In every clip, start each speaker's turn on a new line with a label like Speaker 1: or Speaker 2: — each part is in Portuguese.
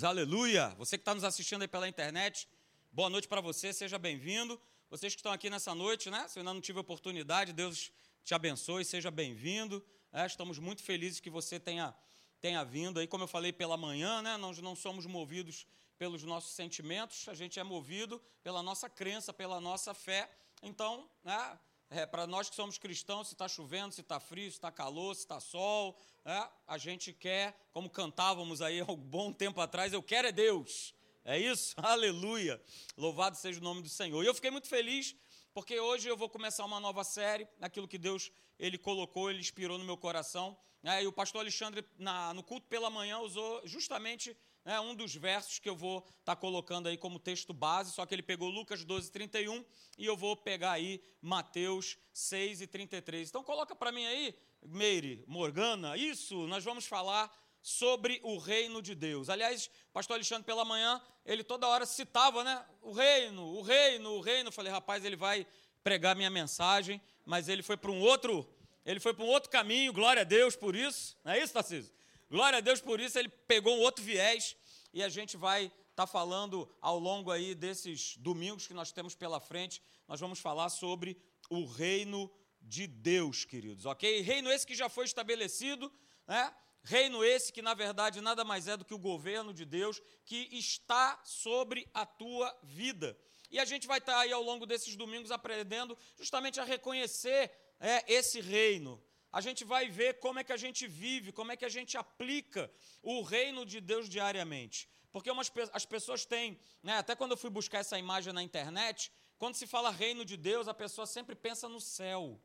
Speaker 1: Aleluia! Você que está nos assistindo aí pela internet, boa noite para você, seja bem-vindo. Vocês que estão aqui nessa noite, né? Se ainda não tive oportunidade, Deus te abençoe, seja bem-vindo. É, estamos muito felizes que você tenha, tenha vindo aí. Como eu falei pela manhã, né? Nós não somos movidos pelos nossos sentimentos, a gente é movido pela nossa crença, pela nossa fé. Então, né? É, para nós que somos cristãos, se está chovendo, se está frio, se está calor, se está sol, é, a gente quer, como cantávamos aí há um bom tempo atrás, eu quero é Deus. É isso? Aleluia! Louvado seja o nome do Senhor. E eu fiquei muito feliz porque hoje eu vou começar uma nova série, naquilo que Deus ele colocou, ele inspirou no meu coração. É, e o pastor Alexandre, na, no culto pela manhã, usou justamente é um dos versos que eu vou estar tá colocando aí como texto base, só que ele pegou Lucas 12, 31 e eu vou pegar aí Mateus 6 e 33. Então coloca para mim aí, Meire, Morgana, isso, nós vamos falar sobre o reino de Deus. Aliás, pastor Alexandre pela manhã, ele toda hora citava, né, o reino, o reino, o reino. Eu falei, rapaz, ele vai pregar minha mensagem, mas ele foi para um outro, ele foi para um outro caminho, glória a Deus por isso. Não é isso, Tarcísio? Glória a Deus por isso, ele pegou um outro viés e a gente vai estar tá falando ao longo aí desses domingos que nós temos pela frente, nós vamos falar sobre o reino de Deus, queridos, ok? Reino esse que já foi estabelecido, né? Reino esse que, na verdade, nada mais é do que o governo de Deus que está sobre a tua vida. E a gente vai estar tá aí ao longo desses domingos aprendendo justamente a reconhecer é, esse reino, a gente vai ver como é que a gente vive, como é que a gente aplica o reino de Deus diariamente. Porque umas, as pessoas têm, né, até quando eu fui buscar essa imagem na internet, quando se fala reino de Deus, a pessoa sempre pensa no céu.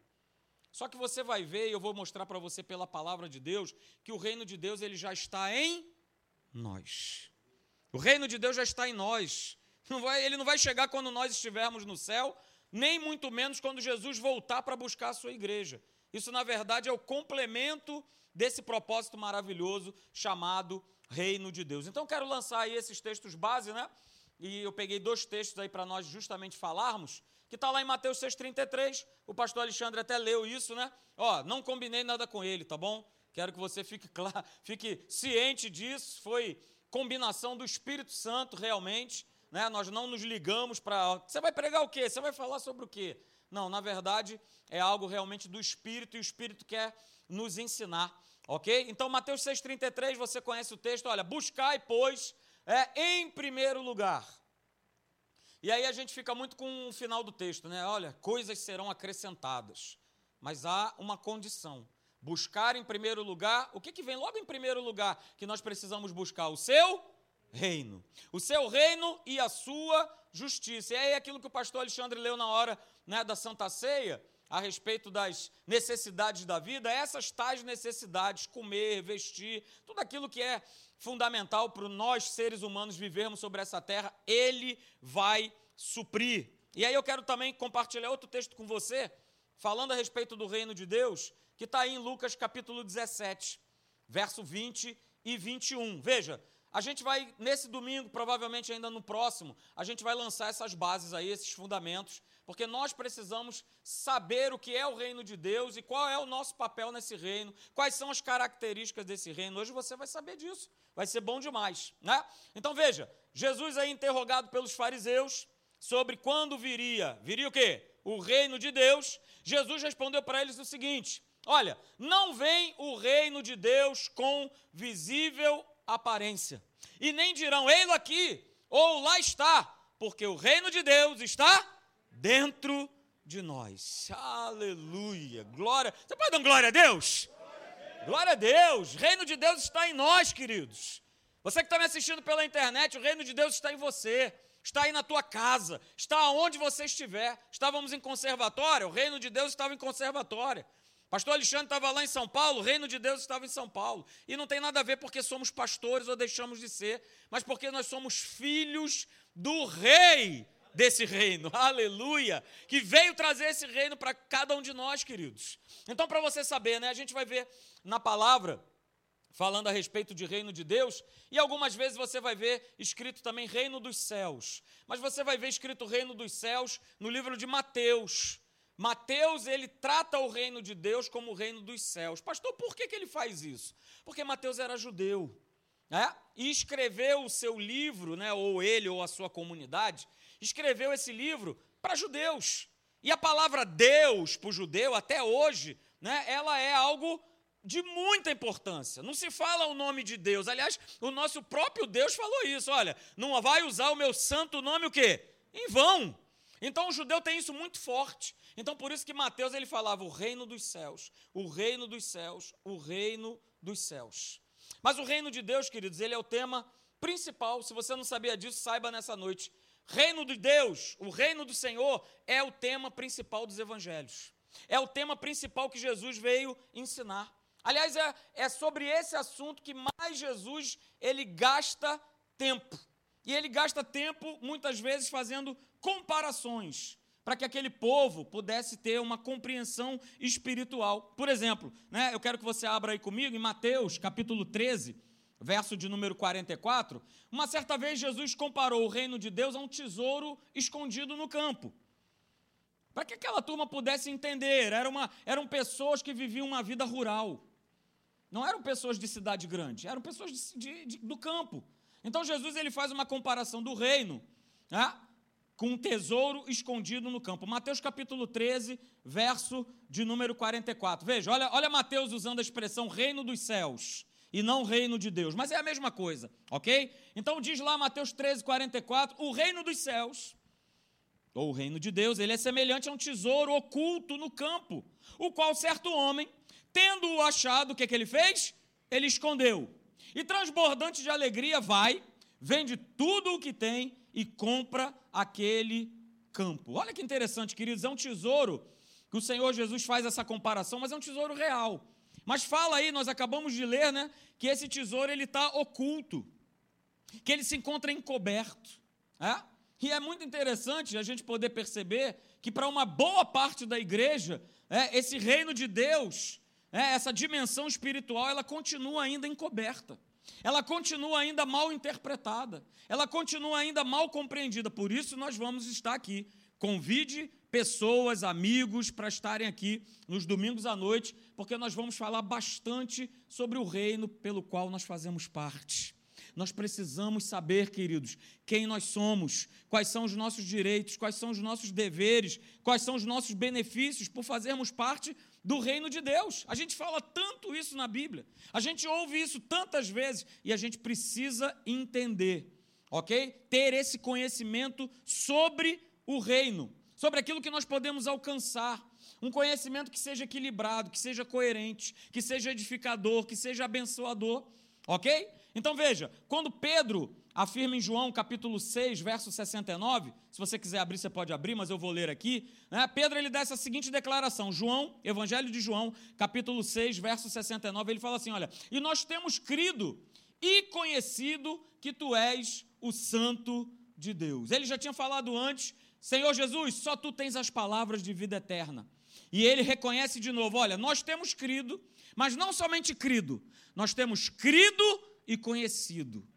Speaker 1: Só que você vai ver, e eu vou mostrar para você pela palavra de Deus, que o reino de Deus ele já está em nós. O reino de Deus já está em nós. Não vai, ele não vai chegar quando nós estivermos no céu, nem muito menos quando Jesus voltar para buscar a sua igreja. Isso, na verdade, é o complemento desse propósito maravilhoso chamado Reino de Deus. Então, quero lançar aí esses textos base, né? E eu peguei dois textos aí para nós justamente falarmos, que está lá em Mateus 6,33. O pastor Alexandre até leu isso, né? Ó, não combinei nada com ele, tá bom? Quero que você fique claro, fique ciente disso. Foi combinação do Espírito Santo realmente. Né? Nós não nos ligamos para. Você vai pregar o quê? Você vai falar sobre o quê? Não, na verdade, é algo realmente do Espírito e o Espírito quer nos ensinar, ok? Então, Mateus 6,33, você conhece o texto, olha, buscai, pois, é, em primeiro lugar. E aí a gente fica muito com o final do texto, né? Olha, coisas serão acrescentadas, mas há uma condição. Buscar em primeiro lugar, o que, que vem logo em primeiro lugar que nós precisamos buscar? O seu reino. O seu reino e a sua justiça. E aí aquilo que o pastor Alexandre leu na hora né, da Santa Ceia, a respeito das necessidades da vida, essas tais necessidades, comer, vestir, tudo aquilo que é fundamental para nós seres humanos vivermos sobre essa terra, ele vai suprir. E aí eu quero também compartilhar outro texto com você, falando a respeito do reino de Deus, que está aí em Lucas capítulo 17, verso 20 e 21. Veja, a gente vai, nesse domingo, provavelmente ainda no próximo, a gente vai lançar essas bases aí, esses fundamentos, porque nós precisamos saber o que é o reino de Deus e qual é o nosso papel nesse reino, quais são as características desse reino. Hoje você vai saber disso, vai ser bom demais, né? Então veja, Jesus aí interrogado pelos fariseus sobre quando viria, viria o quê? O reino de Deus. Jesus respondeu para eles o seguinte: Olha, não vem o reino de Deus com visível aparência. E nem dirão, ei-lo aqui, ou lá está, porque o reino de Deus está dentro de nós. Aleluia, glória. Você pode dar glória a Deus? Glória a Deus, reino de Deus está em nós, queridos. Você que está me assistindo pela internet, o reino de Deus está em você, está aí na tua casa, está onde você estiver. Estávamos em conservatória, o reino de Deus estava em conservatória. Pastor Alexandre estava lá em São Paulo, o reino de Deus estava em São Paulo. E não tem nada a ver porque somos pastores ou deixamos de ser, mas porque nós somos filhos do rei desse reino, aleluia, que veio trazer esse reino para cada um de nós, queridos. Então, para você saber, né, a gente vai ver na palavra, falando a respeito de reino de Deus, e algumas vezes você vai ver escrito também reino dos céus, mas você vai ver escrito reino dos céus no livro de Mateus. Mateus, ele trata o reino de Deus como o reino dos céus. Pastor, por que, que ele faz isso? Porque Mateus era judeu. é? e escreveu o seu livro, né, ou ele ou a sua comunidade, escreveu esse livro para judeus. E a palavra Deus para o judeu, até hoje, né, ela é algo de muita importância. Não se fala o nome de Deus. Aliás, o nosso próprio Deus falou isso. Olha, não vai usar o meu santo nome o quê? Em vão. Então o judeu tem isso muito forte. Então por isso que Mateus ele falava o reino dos céus, o reino dos céus, o reino dos céus. Mas o reino de Deus, queridos, ele é o tema principal. Se você não sabia disso, saiba nessa noite. Reino de Deus, o reino do Senhor, é o tema principal dos evangelhos. É o tema principal que Jesus veio ensinar. Aliás, é, é sobre esse assunto que mais Jesus ele gasta tempo. E ele gasta tempo, muitas vezes, fazendo comparações para que aquele povo pudesse ter uma compreensão espiritual. Por exemplo, né, eu quero que você abra aí comigo em Mateus, capítulo 13, verso de número 44. Uma certa vez Jesus comparou o reino de Deus a um tesouro escondido no campo. Para que aquela turma pudesse entender, era uma, eram pessoas que viviam uma vida rural. Não eram pessoas de cidade grande, eram pessoas de, de, de, do campo. Então Jesus ele faz uma comparação do reino né, com um tesouro escondido no campo. Mateus capítulo 13, verso de número 44. Veja, olha, olha Mateus usando a expressão reino dos céus e não reino de Deus, mas é a mesma coisa, ok? Então diz lá Mateus 13, 44, o reino dos céus, ou o reino de Deus, ele é semelhante a um tesouro oculto no campo, o qual certo homem, tendo-o achado, o que, que ele fez? Ele escondeu. E transbordante de alegria vai, vende tudo o que tem e compra aquele campo. Olha que interessante, queridos, é um tesouro que o Senhor Jesus faz essa comparação, mas é um tesouro real. Mas fala aí, nós acabamos de ler, né, que esse tesouro ele está oculto, que ele se encontra encoberto. É? E é muito interessante a gente poder perceber que para uma boa parte da igreja, é, esse reino de Deus, é, essa dimensão espiritual, ela continua ainda encoberta ela continua ainda mal interpretada, ela continua ainda mal compreendida. Por isso, nós vamos estar aqui. Convide pessoas, amigos, para estarem aqui nos domingos à noite, porque nós vamos falar bastante sobre o reino pelo qual nós fazemos parte. Nós precisamos saber, queridos, quem nós somos, quais são os nossos direitos, quais são os nossos deveres, quais são os nossos benefícios por fazermos parte do reino de Deus. A gente fala tanto isso na Bíblia, a gente ouve isso tantas vezes e a gente precisa entender, ok? Ter esse conhecimento sobre o reino, sobre aquilo que nós podemos alcançar. Um conhecimento que seja equilibrado, que seja coerente, que seja edificador, que seja abençoador, ok? Então veja, quando Pedro afirma em João capítulo 6, verso 69, se você quiser abrir, você pode abrir, mas eu vou ler aqui. Né? Pedro ele dá essa seguinte declaração, João, Evangelho de João, capítulo 6, verso 69, ele fala assim: olha, e nós temos crido e conhecido que tu és o Santo de Deus. Ele já tinha falado antes, Senhor Jesus, só tu tens as palavras de vida eterna. E ele reconhece de novo: olha, nós temos crido, mas não somente crido, nós temos crido e conhecido.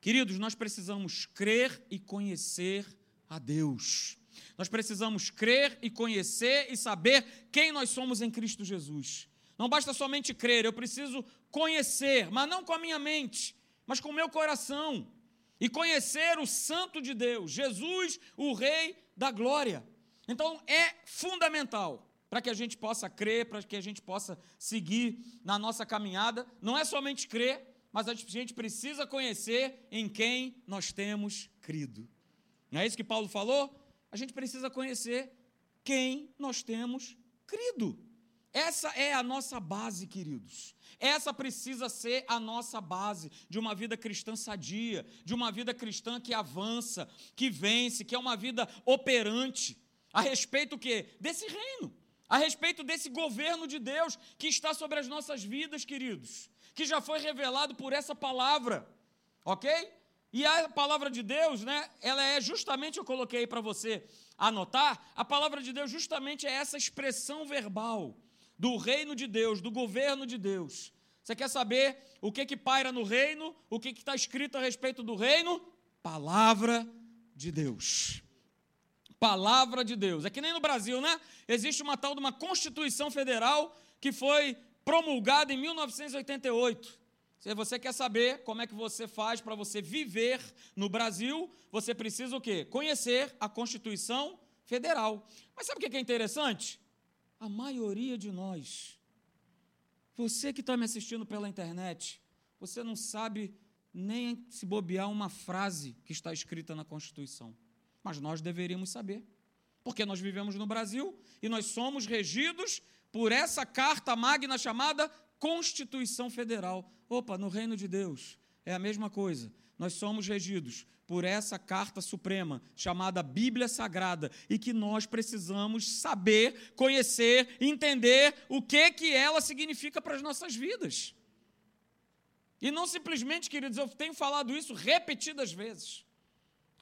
Speaker 1: Queridos, nós precisamos crer e conhecer a Deus. Nós precisamos crer e conhecer e saber quem nós somos em Cristo Jesus. Não basta somente crer, eu preciso conhecer, mas não com a minha mente, mas com o meu coração. E conhecer o Santo de Deus, Jesus, o Rei da Glória. Então é fundamental para que a gente possa crer, para que a gente possa seguir na nossa caminhada. Não é somente crer, mas a gente precisa conhecer em quem nós temos crido. Não é isso que Paulo falou? A gente precisa conhecer quem nós temos crido. Essa é a nossa base, queridos. Essa precisa ser a nossa base de uma vida cristã sadia, de uma vida cristã que avança, que vence, que é uma vida operante. A respeito o quê? Desse reino. A respeito desse governo de Deus que está sobre as nossas vidas, queridos que já foi revelado por essa palavra, ok? E a palavra de Deus, né? Ela é justamente, eu coloquei para você anotar, a palavra de Deus justamente é essa expressão verbal do reino de Deus, do governo de Deus. Você quer saber o que que paira no reino? O que está escrito a respeito do reino? Palavra de Deus. Palavra de Deus. É que nem no Brasil, né? Existe uma tal de uma Constituição Federal que foi promulgada em 1988. Se você quer saber como é que você faz para você viver no Brasil, você precisa o quê? Conhecer a Constituição Federal. Mas sabe o que é interessante? A maioria de nós, você que está me assistindo pela internet, você não sabe nem se bobear uma frase que está escrita na Constituição. Mas nós deveríamos saber. Porque nós vivemos no Brasil e nós somos regidos por essa carta magna chamada Constituição Federal. Opa, no reino de Deus é a mesma coisa. Nós somos regidos por essa carta suprema chamada Bíblia Sagrada e que nós precisamos saber, conhecer, entender o que que ela significa para as nossas vidas. E não simplesmente, queridos, eu tenho falado isso repetidas vezes.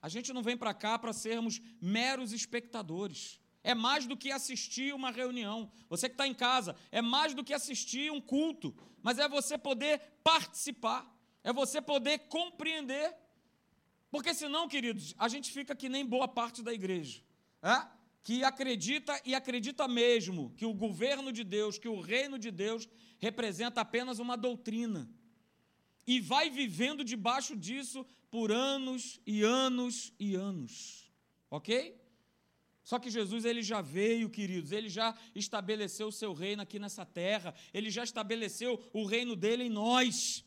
Speaker 1: A gente não vem para cá para sermos meros espectadores. É mais do que assistir uma reunião. Você que está em casa, é mais do que assistir um culto, mas é você poder participar, é você poder compreender. Porque senão, queridos, a gente fica que nem boa parte da igreja, é? que acredita e acredita mesmo que o governo de Deus, que o reino de Deus representa apenas uma doutrina e vai vivendo debaixo disso por anos e anos e anos. Ok? Só que Jesus ele já veio, queridos, ele já estabeleceu o seu reino aqui nessa terra, ele já estabeleceu o reino dele em nós.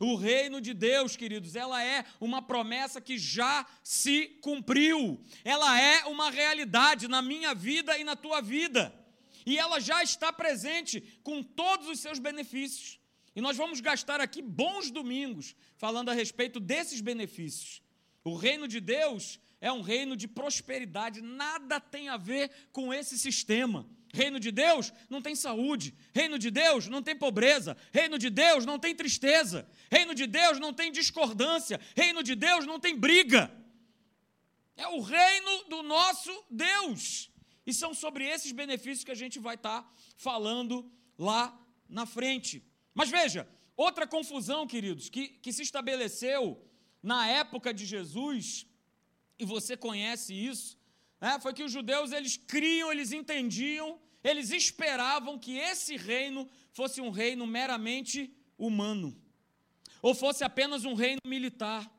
Speaker 1: O reino de Deus, queridos, ela é uma promessa que já se cumpriu. Ela é uma realidade na minha vida e na tua vida. E ela já está presente com todos os seus benefícios. E nós vamos gastar aqui bons domingos falando a respeito desses benefícios. O reino de Deus é um reino de prosperidade, nada tem a ver com esse sistema. Reino de Deus não tem saúde, reino de Deus não tem pobreza, reino de Deus não tem tristeza, reino de Deus não tem discordância, reino de Deus não tem briga. É o reino do nosso Deus. E são sobre esses benefícios que a gente vai estar falando lá na frente. Mas veja, outra confusão, queridos, que, que se estabeleceu na época de Jesus, e você conhece isso, né, foi que os judeus eles criam, eles entendiam, eles esperavam que esse reino fosse um reino meramente humano, ou fosse apenas um reino militar.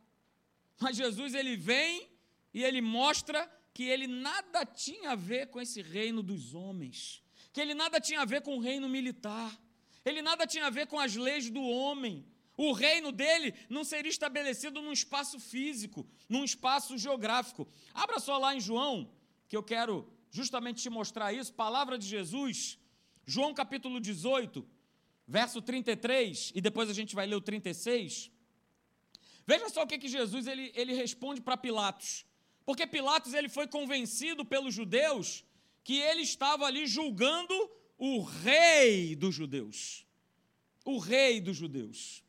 Speaker 1: Mas Jesus ele vem e ele mostra que ele nada tinha a ver com esse reino dos homens, que ele nada tinha a ver com o reino militar. Ele nada tinha a ver com as leis do homem. O reino dele não seria estabelecido num espaço físico, num espaço geográfico. Abra só lá em João, que eu quero justamente te mostrar isso. Palavra de Jesus, João capítulo 18, verso 33, e depois a gente vai ler o 36. Veja só o que, que Jesus ele, ele responde para Pilatos. Porque Pilatos ele foi convencido pelos judeus que ele estava ali julgando o rei dos judeus. O rei dos judeus.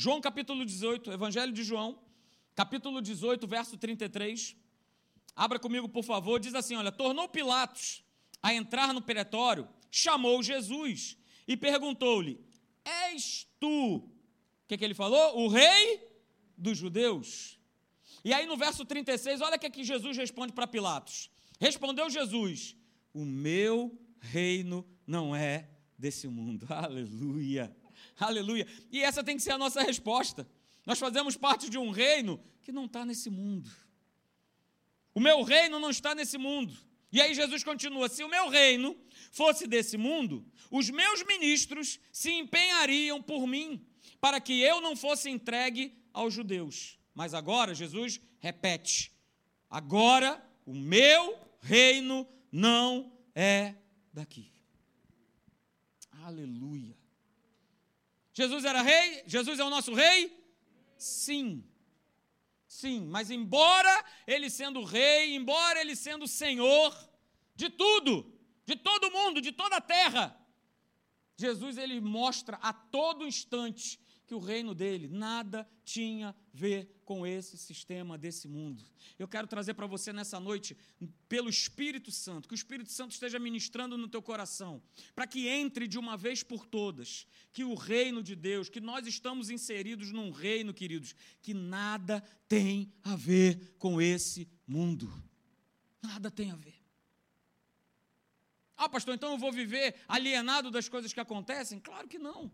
Speaker 1: João capítulo 18, Evangelho de João, capítulo 18, verso 33. Abra comigo, por favor. Diz assim: Olha, tornou Pilatos a entrar no pretório, chamou Jesus e perguntou-lhe: És tu, o que, que ele falou? O rei dos judeus. E aí no verso 36, olha o que, que Jesus responde para Pilatos. Respondeu Jesus: O meu reino não é desse mundo. Aleluia. Aleluia. E essa tem que ser a nossa resposta. Nós fazemos parte de um reino que não está nesse mundo. O meu reino não está nesse mundo. E aí Jesus continua: se o meu reino fosse desse mundo, os meus ministros se empenhariam por mim, para que eu não fosse entregue aos judeus. Mas agora Jesus repete: agora o meu reino não é daqui. Aleluia. Jesus era rei? Jesus é o nosso rei? Sim. Sim, mas embora ele sendo rei, embora ele sendo senhor de tudo, de todo mundo, de toda a terra, Jesus ele mostra a todo instante que o reino dele nada tinha a ver com esse sistema desse mundo. Eu quero trazer para você nessa noite, pelo Espírito Santo, que o Espírito Santo esteja ministrando no teu coração, para que entre de uma vez por todas, que o reino de Deus, que nós estamos inseridos num reino, queridos, que nada tem a ver com esse mundo. Nada tem a ver. Ah, pastor, então eu vou viver alienado das coisas que acontecem? Claro que não.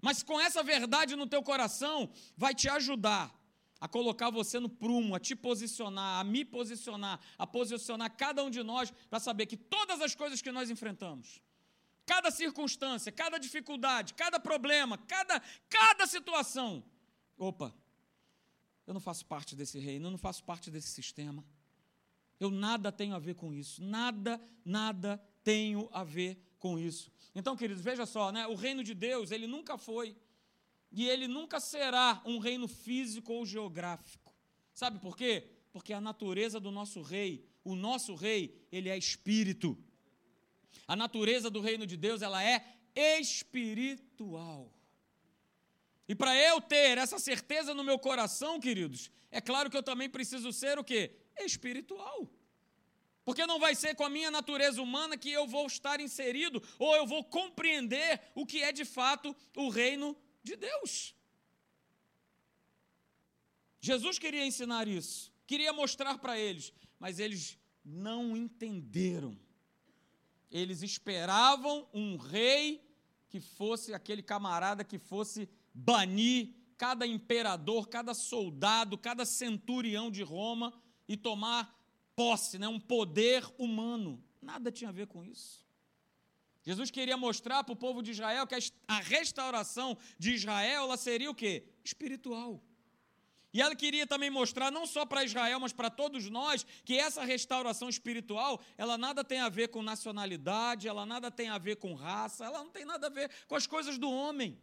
Speaker 1: Mas com essa verdade no teu coração, vai te ajudar a colocar você no prumo, a te posicionar, a me posicionar, a posicionar cada um de nós para saber que todas as coisas que nós enfrentamos, cada circunstância, cada dificuldade, cada problema, cada, cada situação, opa, eu não faço parte desse reino, eu não faço parte desse sistema. Eu nada tenho a ver com isso, nada, nada tenho a ver com isso. Então, queridos, veja só, né? O reino de Deus, ele nunca foi e ele nunca será um reino físico ou geográfico. Sabe por quê? Porque a natureza do nosso rei, o nosso rei, ele é espírito. A natureza do reino de Deus, ela é espiritual. E para eu ter essa certeza no meu coração, queridos, é claro que eu também preciso ser o quê? Espiritual. Porque não vai ser com a minha natureza humana que eu vou estar inserido ou eu vou compreender o que é de fato o reino de Deus. Jesus queria ensinar isso, queria mostrar para eles, mas eles não entenderam. Eles esperavam um rei que fosse aquele camarada que fosse banir cada imperador, cada soldado, cada centurião de Roma e tomar posse, né, um poder humano. Nada tinha a ver com isso. Jesus queria mostrar para o povo de Israel que a restauração de Israel ela seria o quê? Espiritual. E ela queria também mostrar, não só para Israel, mas para todos nós, que essa restauração espiritual, ela nada tem a ver com nacionalidade, ela nada tem a ver com raça, ela não tem nada a ver com as coisas do homem.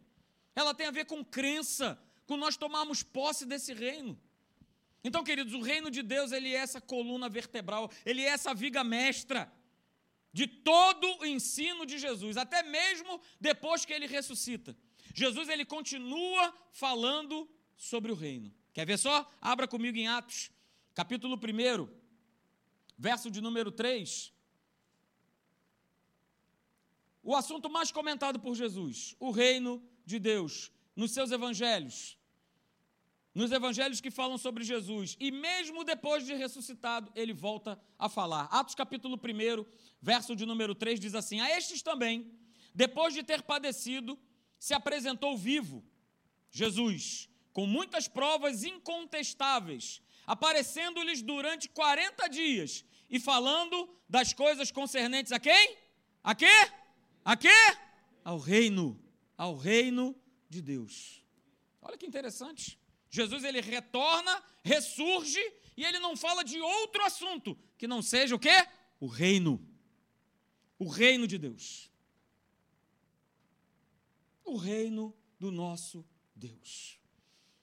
Speaker 1: Ela tem a ver com crença, com nós tomarmos posse desse reino. Então, queridos, o reino de Deus, ele é essa coluna vertebral, ele é essa viga mestra de todo o ensino de Jesus, até mesmo depois que ele ressuscita. Jesus ele continua falando sobre o reino. Quer ver só? Abra comigo em Atos, capítulo 1, verso de número 3. O assunto mais comentado por Jesus, o reino de Deus, nos seus evangelhos nos evangelhos que falam sobre Jesus, e mesmo depois de ressuscitado, ele volta a falar. Atos capítulo 1, verso de número 3 diz assim: A estes também, depois de ter padecido, se apresentou vivo, Jesus, com muitas provas incontestáveis, aparecendo-lhes durante 40 dias e falando das coisas concernentes a quem? A quê? A quê? Ao reino, ao reino de Deus. Olha que interessante. Jesus ele retorna, ressurge e ele não fala de outro assunto que não seja o quê? O reino. O reino de Deus. O reino do nosso Deus.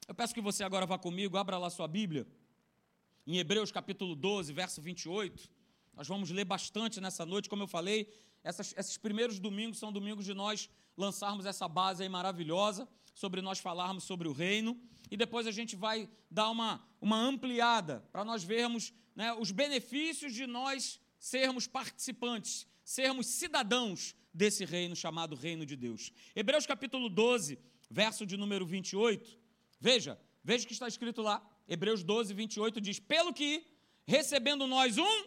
Speaker 1: Eu peço que você agora vá comigo, abra lá sua Bíblia, em Hebreus capítulo 12, verso 28. Nós vamos ler bastante nessa noite, como eu falei, essas, esses primeiros domingos são domingos de nós lançarmos essa base aí maravilhosa, sobre nós falarmos sobre o reino e depois a gente vai dar uma, uma ampliada para nós vermos né, os benefícios de nós sermos participantes, sermos cidadãos desse reino chamado Reino de Deus. Hebreus capítulo 12, verso de número 28. Veja, veja o que está escrito lá. Hebreus 12, 28 diz: Pelo que, recebendo nós um.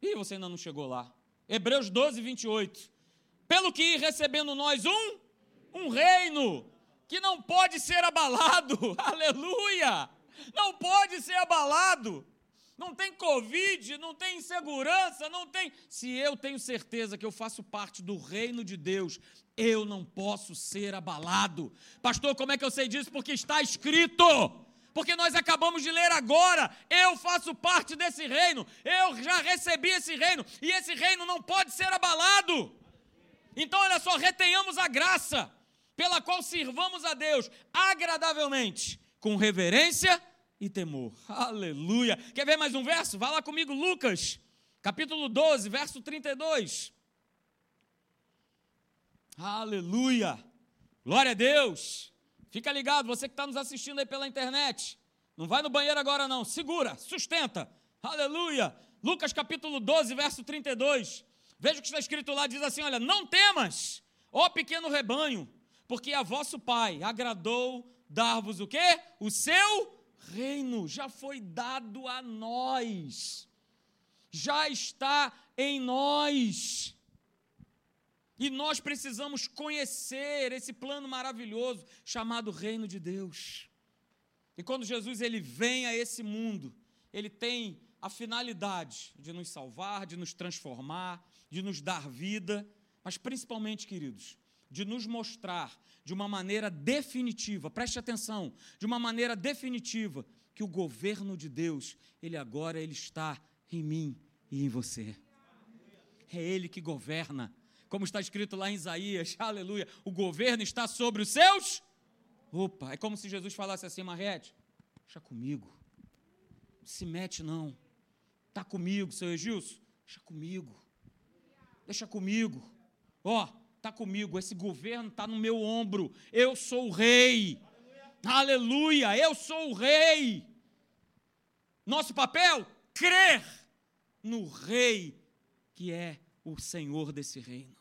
Speaker 1: Ih, você ainda não chegou lá. Hebreus 12, 28. Pelo que, recebendo nós um, um reino que não pode ser abalado, aleluia! Não pode ser abalado. Não tem Covid, não tem insegurança, não tem. Se eu tenho certeza que eu faço parte do reino de Deus, eu não posso ser abalado. Pastor, como é que eu sei disso? Porque está escrito. Porque nós acabamos de ler agora, eu faço parte desse reino, eu já recebi esse reino, e esse reino não pode ser abalado. Então, olha só, retenhamos a graça pela qual sirvamos a Deus agradavelmente, com reverência e temor. Aleluia. Quer ver mais um verso? Vá lá comigo, Lucas, capítulo 12, verso 32. Aleluia. Glória a Deus. Fica ligado, você que está nos assistindo aí pela internet. Não vai no banheiro agora, não. Segura, sustenta. Aleluia. Lucas capítulo 12, verso 32. Veja o que está escrito lá: diz assim: Olha, não temas, ó pequeno rebanho, porque a vosso Pai agradou dar-vos o quê? O seu reino já foi dado a nós. Já está em nós. E nós precisamos conhecer esse plano maravilhoso chamado Reino de Deus. E quando Jesus ele vem a esse mundo, ele tem a finalidade de nos salvar, de nos transformar, de nos dar vida, mas principalmente, queridos, de nos mostrar de uma maneira definitiva, preste atenção, de uma maneira definitiva, que o governo de Deus, ele agora ele está em mim e em você. É ele que governa. Como está escrito lá em Isaías, aleluia, o governo está sobre os seus. Opa, é como se Jesus falasse assim, Marrete, deixa comigo. Não se mete não. Está comigo, seu Egilson? Deixa comigo. Deixa comigo. Ó, oh, está comigo, esse governo está no meu ombro. Eu sou o rei. Aleluia. Aleluia, eu sou o rei. Nosso papel? Crer no rei que é o Senhor desse reino.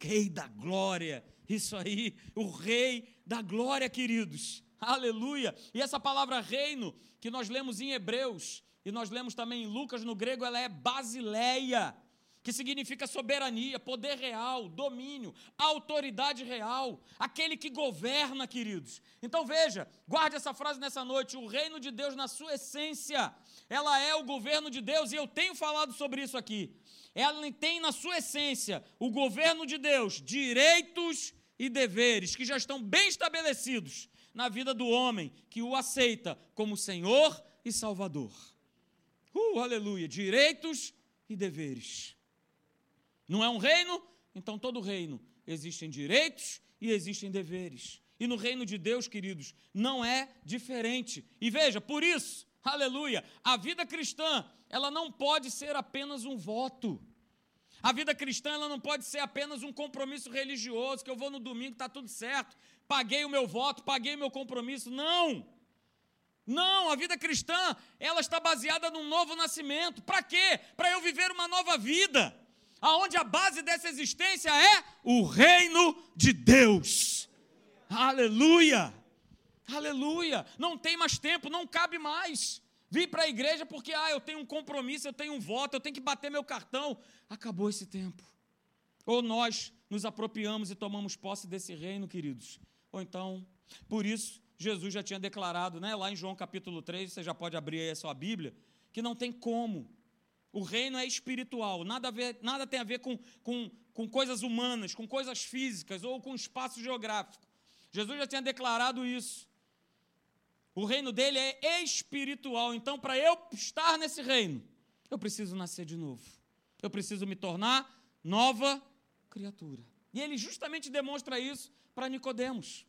Speaker 1: Rei da glória. Isso aí, o rei da glória, queridos. Aleluia. E essa palavra reino que nós lemos em Hebreus e nós lemos também em Lucas no grego, ela é basileia que significa soberania, poder real, domínio, autoridade real, aquele que governa, queridos. Então veja, guarde essa frase nessa noite: o reino de Deus, na sua essência, ela é o governo de Deus, e eu tenho falado sobre isso aqui. Ela tem na sua essência o governo de Deus, direitos e deveres que já estão bem estabelecidos na vida do homem que o aceita como Senhor e Salvador. Uh, aleluia! Direitos e deveres. Não é um reino? Então, todo reino existem direitos e existem deveres. E no reino de Deus, queridos, não é diferente. E veja, por isso, aleluia, a vida cristã, ela não pode ser apenas um voto. A vida cristã, ela não pode ser apenas um compromisso religioso, que eu vou no domingo, está tudo certo, paguei o meu voto, paguei o meu compromisso. Não! Não, a vida cristã, ela está baseada num novo nascimento. Para quê? Para eu viver uma nova vida aonde a base dessa existência é o reino de Deus. Aleluia! Aleluia! Não tem mais tempo, não cabe mais. Vim para a igreja porque ah, eu tenho um compromisso, eu tenho um voto, eu tenho que bater meu cartão. Acabou esse tempo. Ou nós nos apropriamos e tomamos posse desse reino, queridos. Ou então, por isso, Jesus já tinha declarado, né, lá em João capítulo 3, você já pode abrir aí a sua Bíblia, que não tem como o reino é espiritual, nada, ver, nada tem a ver com, com, com coisas humanas, com coisas físicas ou com espaço geográfico. Jesus já tinha declarado isso. O reino dele é espiritual, então para eu estar nesse reino, eu preciso nascer de novo. Eu preciso me tornar nova criatura. E ele justamente demonstra isso para Nicodemos.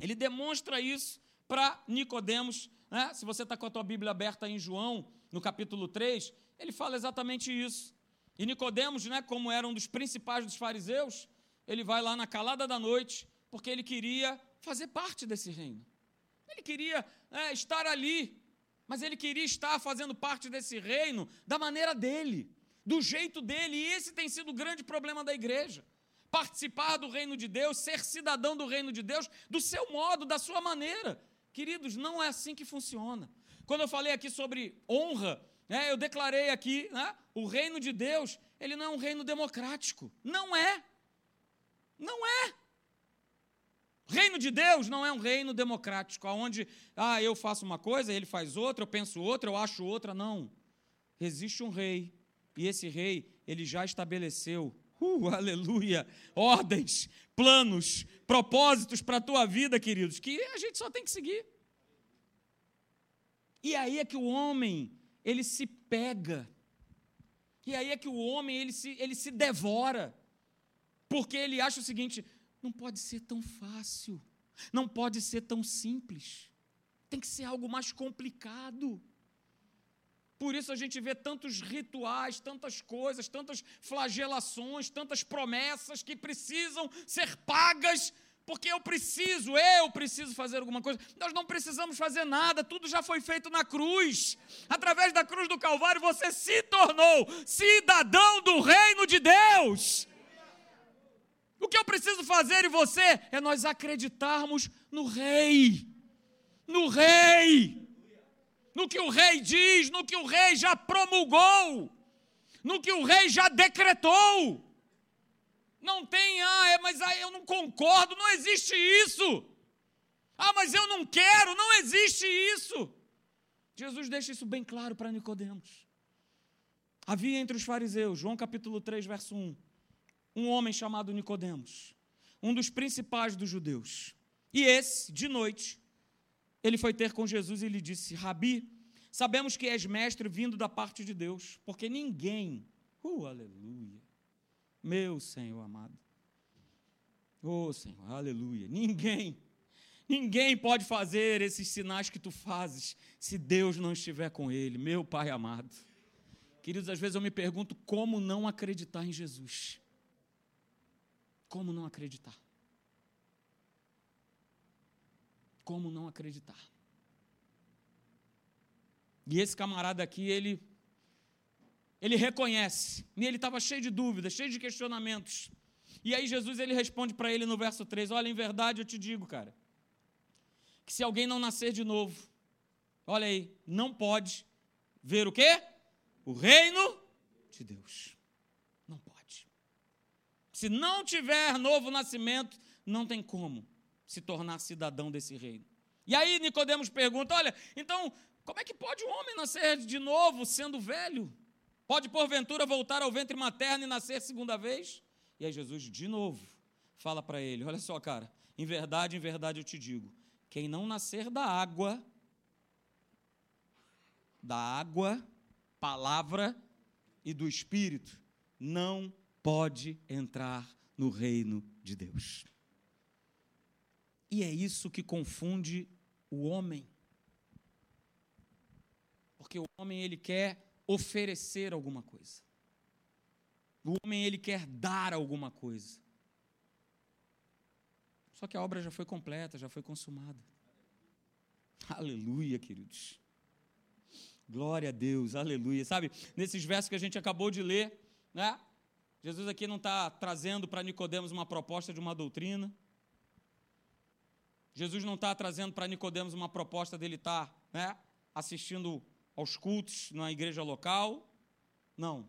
Speaker 1: Ele demonstra isso para Nicodemos. Né? Se você está com a tua Bíblia aberta em João, no capítulo 3, ele fala exatamente isso. E Nicodemos, né, como era um dos principais dos fariseus, ele vai lá na calada da noite, porque ele queria fazer parte desse reino. Ele queria é, estar ali, mas ele queria estar fazendo parte desse reino da maneira dele, do jeito dele. E esse tem sido o grande problema da igreja. Participar do reino de Deus, ser cidadão do reino de Deus, do seu modo, da sua maneira. Queridos, não é assim que funciona. Quando eu falei aqui sobre honra, é, eu declarei aqui, né, o reino de Deus, ele não é um reino democrático. Não é. Não é. Reino de Deus não é um reino democrático, onde ah, eu faço uma coisa, ele faz outra, eu penso outra, eu acho outra. Não. Existe um rei, e esse rei, ele já estabeleceu, uh, aleluia, ordens, planos, propósitos para a tua vida, queridos, que a gente só tem que seguir. E aí é que o homem ele se pega. E aí é que o homem ele se, ele se devora. Porque ele acha o seguinte: não pode ser tão fácil, não pode ser tão simples, tem que ser algo mais complicado. Por isso a gente vê tantos rituais, tantas coisas, tantas flagelações, tantas promessas que precisam ser pagas porque eu preciso, eu preciso fazer alguma coisa. Nós não precisamos fazer nada, tudo já foi feito na cruz. Através da cruz do Calvário, você se tornou cidadão do reino de Deus. O que eu preciso fazer e você é nós acreditarmos no Rei, no Rei, no que o Rei diz, no que o Rei já promulgou, no que o Rei já decretou. Não tem, ah, é, mas ah, eu não concordo, não existe isso. Ah, mas eu não quero, não existe isso. Jesus deixa isso bem claro para Nicodemos. Havia entre os fariseus, João capítulo 3, verso 1, um homem chamado Nicodemos, um dos principais dos judeus. E esse, de noite, ele foi ter com Jesus e lhe disse: Rabi, sabemos que és mestre vindo da parte de Deus, porque ninguém, uh, aleluia, meu Senhor amado, oh Senhor, aleluia, ninguém, ninguém pode fazer esses sinais que tu fazes se Deus não estiver com ele, meu Pai amado. Queridos, às vezes eu me pergunto como não acreditar em Jesus. Como não acreditar? Como não acreditar? E esse camarada aqui, ele ele reconhece, e ele estava cheio de dúvidas, cheio de questionamentos. E aí Jesus ele responde para ele no verso 3: "Olha, em verdade eu te digo, cara, que se alguém não nascer de novo, olha aí, não pode ver o quê? o reino de Deus. Não pode. Se não tiver novo nascimento, não tem como se tornar cidadão desse reino. E aí Nicodemos pergunta: olha, então, como é que pode um homem nascer de novo sendo velho? Pode porventura voltar ao ventre materno e nascer segunda vez? E aí Jesus, de novo, fala para ele: olha só, cara, em verdade, em verdade eu te digo, quem não nascer da água, da água palavra e do Espírito, não pode entrar no reino de Deus. E é isso que confunde o homem. Porque o homem ele quer oferecer alguma coisa. O homem ele quer dar alguma coisa. Só que a obra já foi completa, já foi consumada. Aleluia, queridos. Glória a Deus, aleluia. Sabe, nesses versos que a gente acabou de ler, né? Jesus aqui não está trazendo para Nicodemos uma proposta de uma doutrina. Jesus não está trazendo para Nicodemos uma proposta dele estar tá, né, assistindo aos cultos na igreja local. Não.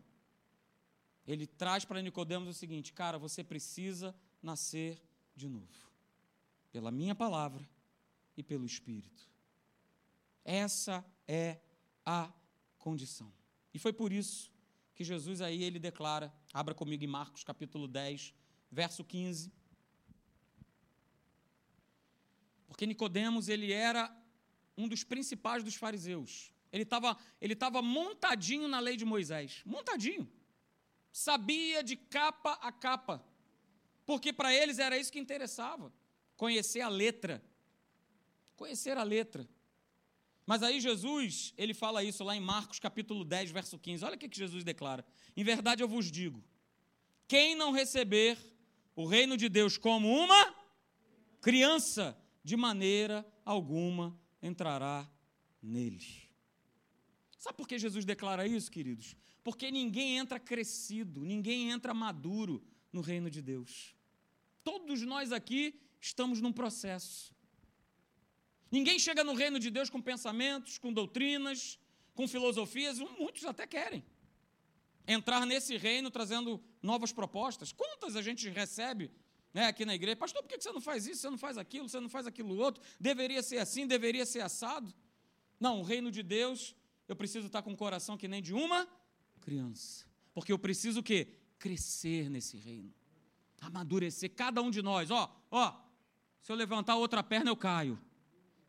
Speaker 1: Ele traz para Nicodemos o seguinte, cara, você precisa nascer de novo. Pela minha palavra e pelo Espírito. Essa é a condição. E foi por isso que Jesus aí ele declara, abra comigo em Marcos capítulo 10, verso 15. Porque Nicodemos, ele era um dos principais dos fariseus. Ele estava ele tava montadinho na lei de Moisés, montadinho. Sabia de capa a capa. Porque para eles era isso que interessava, conhecer a letra. Conhecer a letra. Mas aí Jesus, ele fala isso lá em Marcos capítulo 10, verso 15. Olha o que Jesus declara. Em verdade eu vos digo: quem não receber o reino de Deus como uma criança, de maneira alguma entrará nele. Sabe por que Jesus declara isso, queridos? Porque ninguém entra crescido, ninguém entra maduro no reino de Deus. Todos nós aqui estamos num processo. Ninguém chega no reino de Deus com pensamentos, com doutrinas, com filosofias, muitos até querem entrar nesse reino trazendo novas propostas. Quantas a gente recebe né, aqui na igreja? Pastor, por que você não faz isso, você não faz aquilo, você não faz aquilo outro? Deveria ser assim, deveria ser assado. Não, o reino de Deus, eu preciso estar com o coração que nem de uma criança. Porque eu preciso o quê? Crescer nesse reino. Amadurecer cada um de nós. Ó, ó, se eu levantar outra perna, eu caio.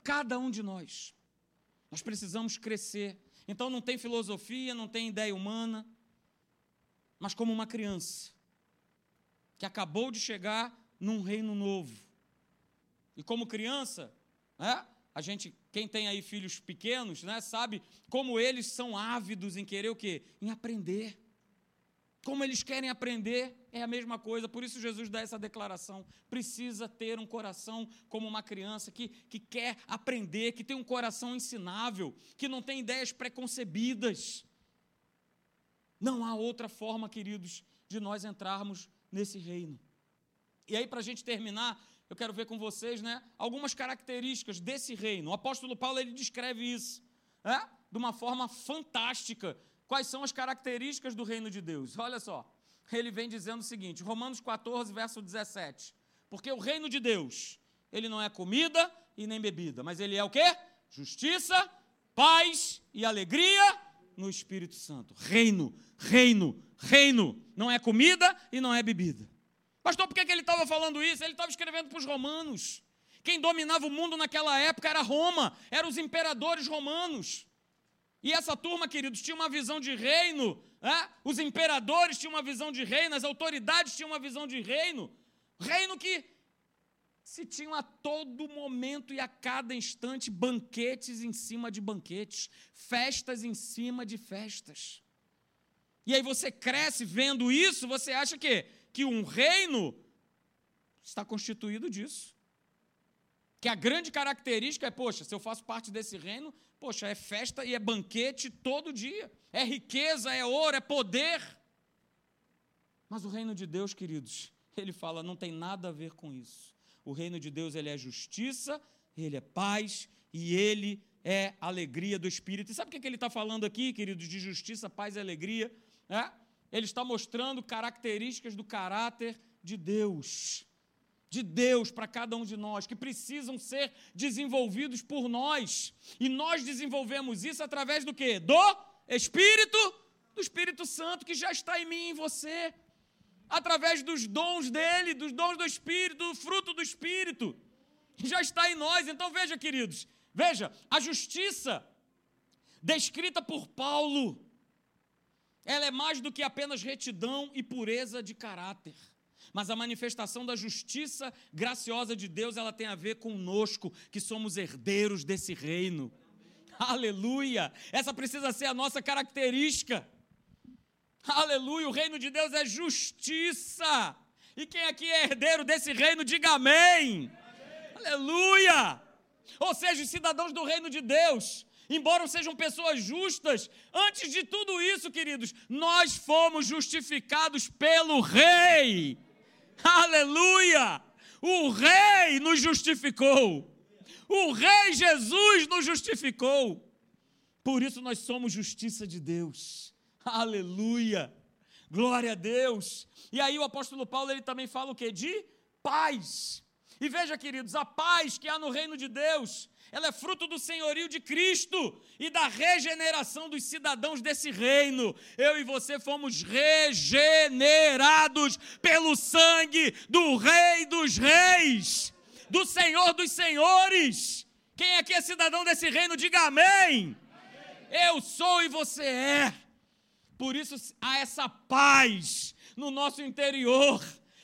Speaker 1: Cada um de nós. Nós precisamos crescer. Então não tem filosofia, não tem ideia humana, mas como uma criança que acabou de chegar num reino novo. E como criança, né, a gente, quem tem aí filhos pequenos, né, sabe como eles são ávidos em querer o quê? Em aprender. Como eles querem aprender, é a mesma coisa. Por isso Jesus dá essa declaração. Precisa ter um coração como uma criança que, que quer aprender, que tem um coração ensinável, que não tem ideias preconcebidas. Não há outra forma, queridos, de nós entrarmos nesse reino. E aí, para a gente terminar, eu quero ver com vocês né, algumas características desse reino. O apóstolo Paulo ele descreve isso né, de uma forma fantástica Quais são as características do reino de Deus? Olha só. ele vem dizendo o seguinte, Romanos 14, verso 17. Porque o reino de Deus, ele não é comida e nem bebida, mas ele é o quê? Justiça, paz e alegria no Espírito Santo. Reino, reino, reino. Não é comida e não é bebida. Pastor, por que, que ele estava falando isso? Ele estava escrevendo para os romanos. Quem dominava o mundo naquela época era Roma, eram os imperadores romanos. E essa turma, queridos, tinha uma visão de reino, né? os imperadores tinham uma visão de reino, as autoridades tinham uma visão de reino, reino que se tinham a todo momento e a cada instante banquetes em cima de banquetes, festas em cima de festas. E aí você cresce vendo isso, você acha que, que um reino está constituído disso. Que a grande característica é, poxa, se eu faço parte desse reino, poxa, é festa e é banquete todo dia. É riqueza, é ouro, é poder. Mas o reino de Deus, queridos, ele fala, não tem nada a ver com isso. O reino de Deus ele é justiça, ele é paz e ele é alegria do Espírito. E sabe o que ele está falando aqui, queridos, de justiça, paz e alegria? É? Ele está mostrando características do caráter de Deus. De Deus para cada um de nós, que precisam ser desenvolvidos por nós. E nós desenvolvemos isso através do quê? Do Espírito, do Espírito Santo que já está em mim e em você através dos dons dele, dos dons do Espírito, do fruto do Espírito. Já está em nós. Então veja, queridos, veja, a justiça descrita por Paulo, ela é mais do que apenas retidão e pureza de caráter. Mas a manifestação da justiça graciosa de Deus, ela tem a ver conosco, que somos herdeiros desse reino. Aleluia! Essa precisa ser a nossa característica. Aleluia, o reino de Deus é justiça. E quem aqui é herdeiro desse reino, diga amém. amém. Aleluia. Ou seja, os cidadãos do reino de Deus, embora sejam pessoas justas, antes de tudo isso, queridos, nós fomos justificados pelo Rei. Aleluia! O Rei nos justificou. O Rei Jesus nos justificou. Por isso nós somos justiça de Deus. Aleluia! Glória a Deus! E aí o apóstolo Paulo ele também fala o que? De paz. E veja, queridos, a paz que há no reino de Deus, ela é fruto do senhorio de Cristo e da regeneração dos cidadãos desse reino. Eu e você fomos regenerados pelo sangue do Rei dos Reis, do Senhor dos Senhores. Quem aqui é cidadão desse reino, diga amém. amém. Eu sou e você é. Por isso há essa paz no nosso interior,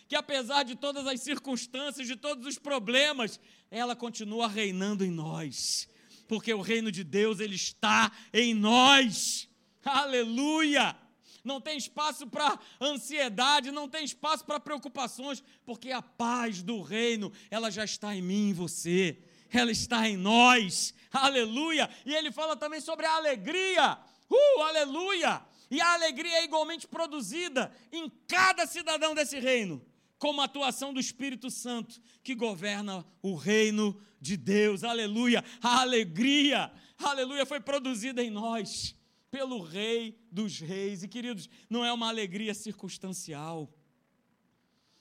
Speaker 1: que apesar de todas as circunstâncias, de todos os problemas, ela continua reinando em nós. Porque o reino de Deus ele está em nós. Aleluia! Não tem espaço para ansiedade, não tem espaço para preocupações, porque a paz do reino, ela já está em mim, em você. Ela está em nós. Aleluia! E ele fala também sobre a alegria. Uh, aleluia! E a alegria é igualmente produzida em cada cidadão desse reino, como a atuação do Espírito Santo que governa o reino de Deus. Aleluia! A alegria, aleluia, foi produzida em nós pelo Rei dos Reis. E queridos, não é uma alegria circunstancial.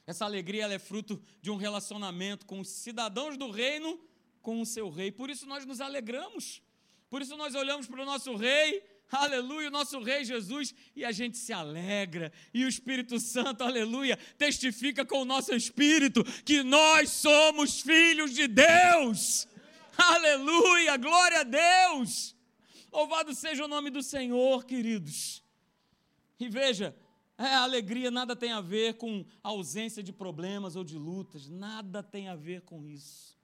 Speaker 1: Essa alegria é fruto de um relacionamento com os cidadãos do reino com o seu rei. Por isso nós nos alegramos. Por isso nós olhamos para o nosso rei aleluia, o nosso Rei Jesus, e a gente se alegra, e o Espírito Santo, aleluia, testifica com o nosso espírito que nós somos filhos de Deus, aleluia, glória a Deus, louvado seja o nome do Senhor, queridos. E veja, é, a alegria nada tem a ver com ausência de problemas ou de lutas, nada tem a ver com isso.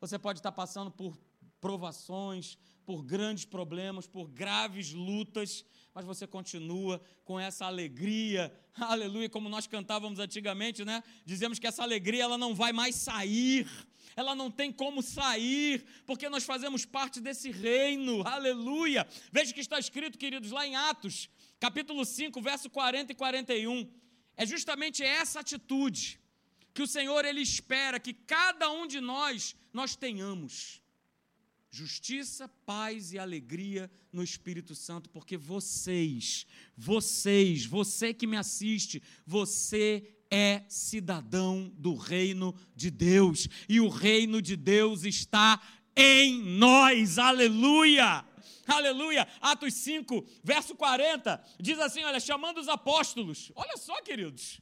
Speaker 1: Você pode estar passando por provações, por grandes problemas, por graves lutas, mas você continua com essa alegria, aleluia, como nós cantávamos antigamente, né? Dizemos que essa alegria ela não vai mais sair, ela não tem como sair, porque nós fazemos parte desse reino, aleluia. Veja que está escrito, queridos, lá em Atos, capítulo 5, verso 40 e 41. É justamente essa atitude que o Senhor ele espera que cada um de nós nós tenhamos justiça, paz e alegria no Espírito Santo, porque vocês, vocês, você que me assiste, você é cidadão do reino de Deus, e o reino de Deus está em nós, aleluia! Aleluia! Atos 5, verso 40, diz assim: olha, chamando os apóstolos, olha só, queridos,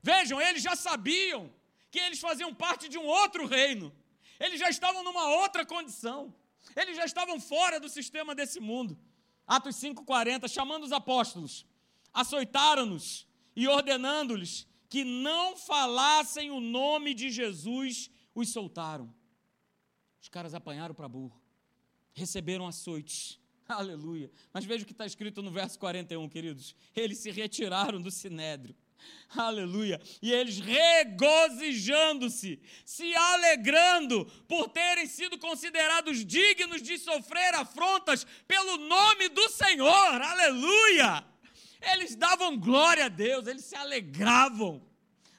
Speaker 1: vejam, eles já sabiam que eles faziam parte de um outro reino, eles já estavam numa outra condição. Eles já estavam fora do sistema desse mundo. Atos 5:40, chamando os apóstolos, açoitaram-nos e ordenando-lhes que não falassem o nome de Jesus, os soltaram. Os caras apanharam para burro, receberam açoites. Aleluia. Mas veja o que está escrito no verso 41, queridos. Eles se retiraram do sinédrio Aleluia. E eles regozijando-se, se alegrando por terem sido considerados dignos de sofrer afrontas pelo nome do Senhor. Aleluia. Eles davam glória a Deus, eles se alegravam.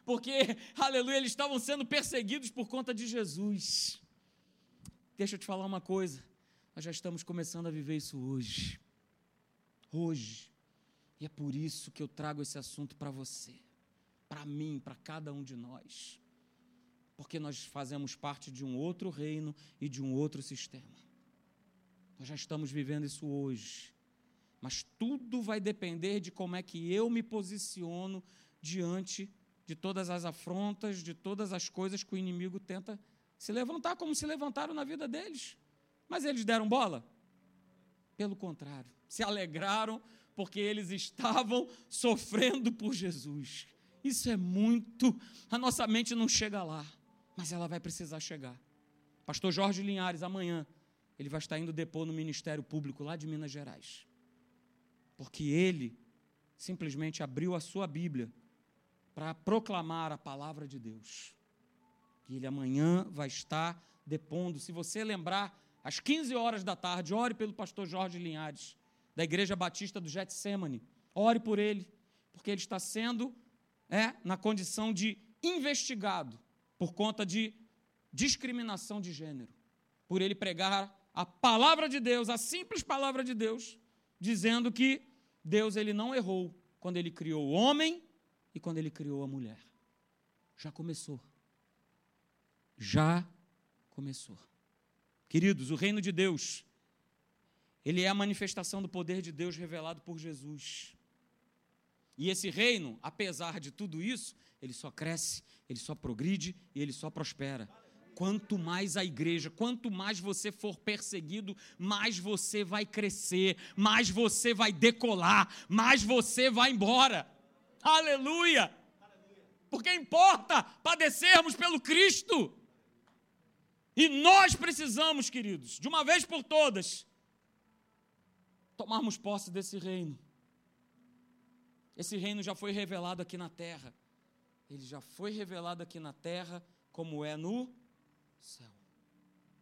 Speaker 1: Porque, aleluia, eles estavam sendo perseguidos por conta de Jesus. Deixa eu te falar uma coisa. Nós já estamos começando a viver isso hoje. Hoje. E é por isso que eu trago esse assunto para você, para mim, para cada um de nós. Porque nós fazemos parte de um outro reino e de um outro sistema. Nós já estamos vivendo isso hoje. Mas tudo vai depender de como é que eu me posiciono diante de todas as afrontas, de todas as coisas que o inimigo tenta se levantar, como se levantaram na vida deles. Mas eles deram bola? Pelo contrário, se alegraram porque eles estavam sofrendo por Jesus. Isso é muito. A nossa mente não chega lá, mas ela vai precisar chegar. Pastor Jorge Linhares, amanhã, ele vai estar indo depor no Ministério Público lá de Minas Gerais. Porque ele simplesmente abriu a sua Bíblia para proclamar a palavra de Deus. E ele amanhã vai estar depondo. Se você lembrar, às 15 horas da tarde, ore pelo pastor Jorge Linhares da Igreja Batista do Getsemane. Ore por ele, porque ele está sendo é, na condição de investigado por conta de discriminação de gênero. Por ele pregar a palavra de Deus, a simples palavra de Deus, dizendo que Deus ele não errou quando ele criou o homem e quando ele criou a mulher. Já começou. Já começou. Queridos, o reino de Deus ele é a manifestação do poder de Deus revelado por Jesus. E esse reino, apesar de tudo isso, ele só cresce, ele só progride e ele só prospera. Quanto mais a igreja, quanto mais você for perseguido, mais você vai crescer, mais você vai decolar, mais você vai embora. Aleluia! Porque importa padecermos pelo Cristo. E nós precisamos, queridos, de uma vez por todas, tomarmos posse desse reino. Esse reino já foi revelado aqui na terra. Ele já foi revelado aqui na terra como é no céu.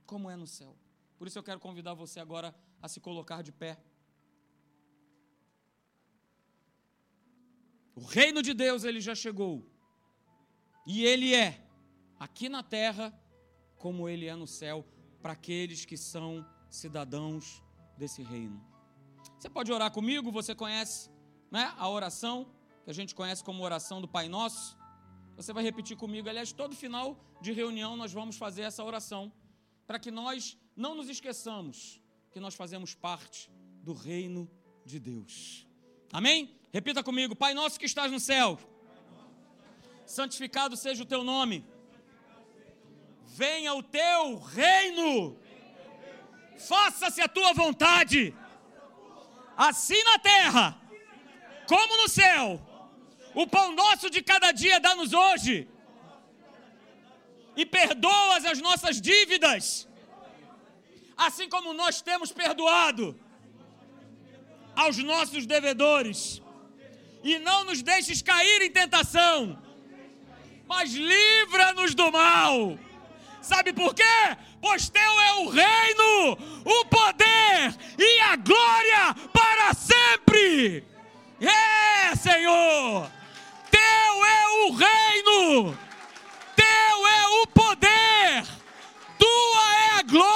Speaker 1: Como é no céu. Por isso eu quero convidar você agora a se colocar de pé. O reino de Deus ele já chegou. E ele é aqui na terra como ele é no céu para aqueles que são cidadãos desse reino. Você pode orar comigo, você conhece né, a oração, que a gente conhece como oração do Pai Nosso. Você vai repetir comigo. Aliás, todo final de reunião nós vamos fazer essa oração, para que nós não nos esqueçamos que nós fazemos parte do reino de Deus. Amém? Repita comigo: Pai Nosso que estás no céu, santificado seja o teu nome, venha o teu reino, faça-se a tua vontade assim na terra como no céu. O pão nosso de cada dia dá-nos hoje. E perdoa as nossas dívidas, assim como nós temos perdoado aos nossos devedores. E não nos deixes cair em tentação, mas livra-nos do mal. Sabe por quê? Pois teu é o reino, o poder e a glória para sempre. É, Senhor! Teu é o reino, teu é o poder, tua é a glória.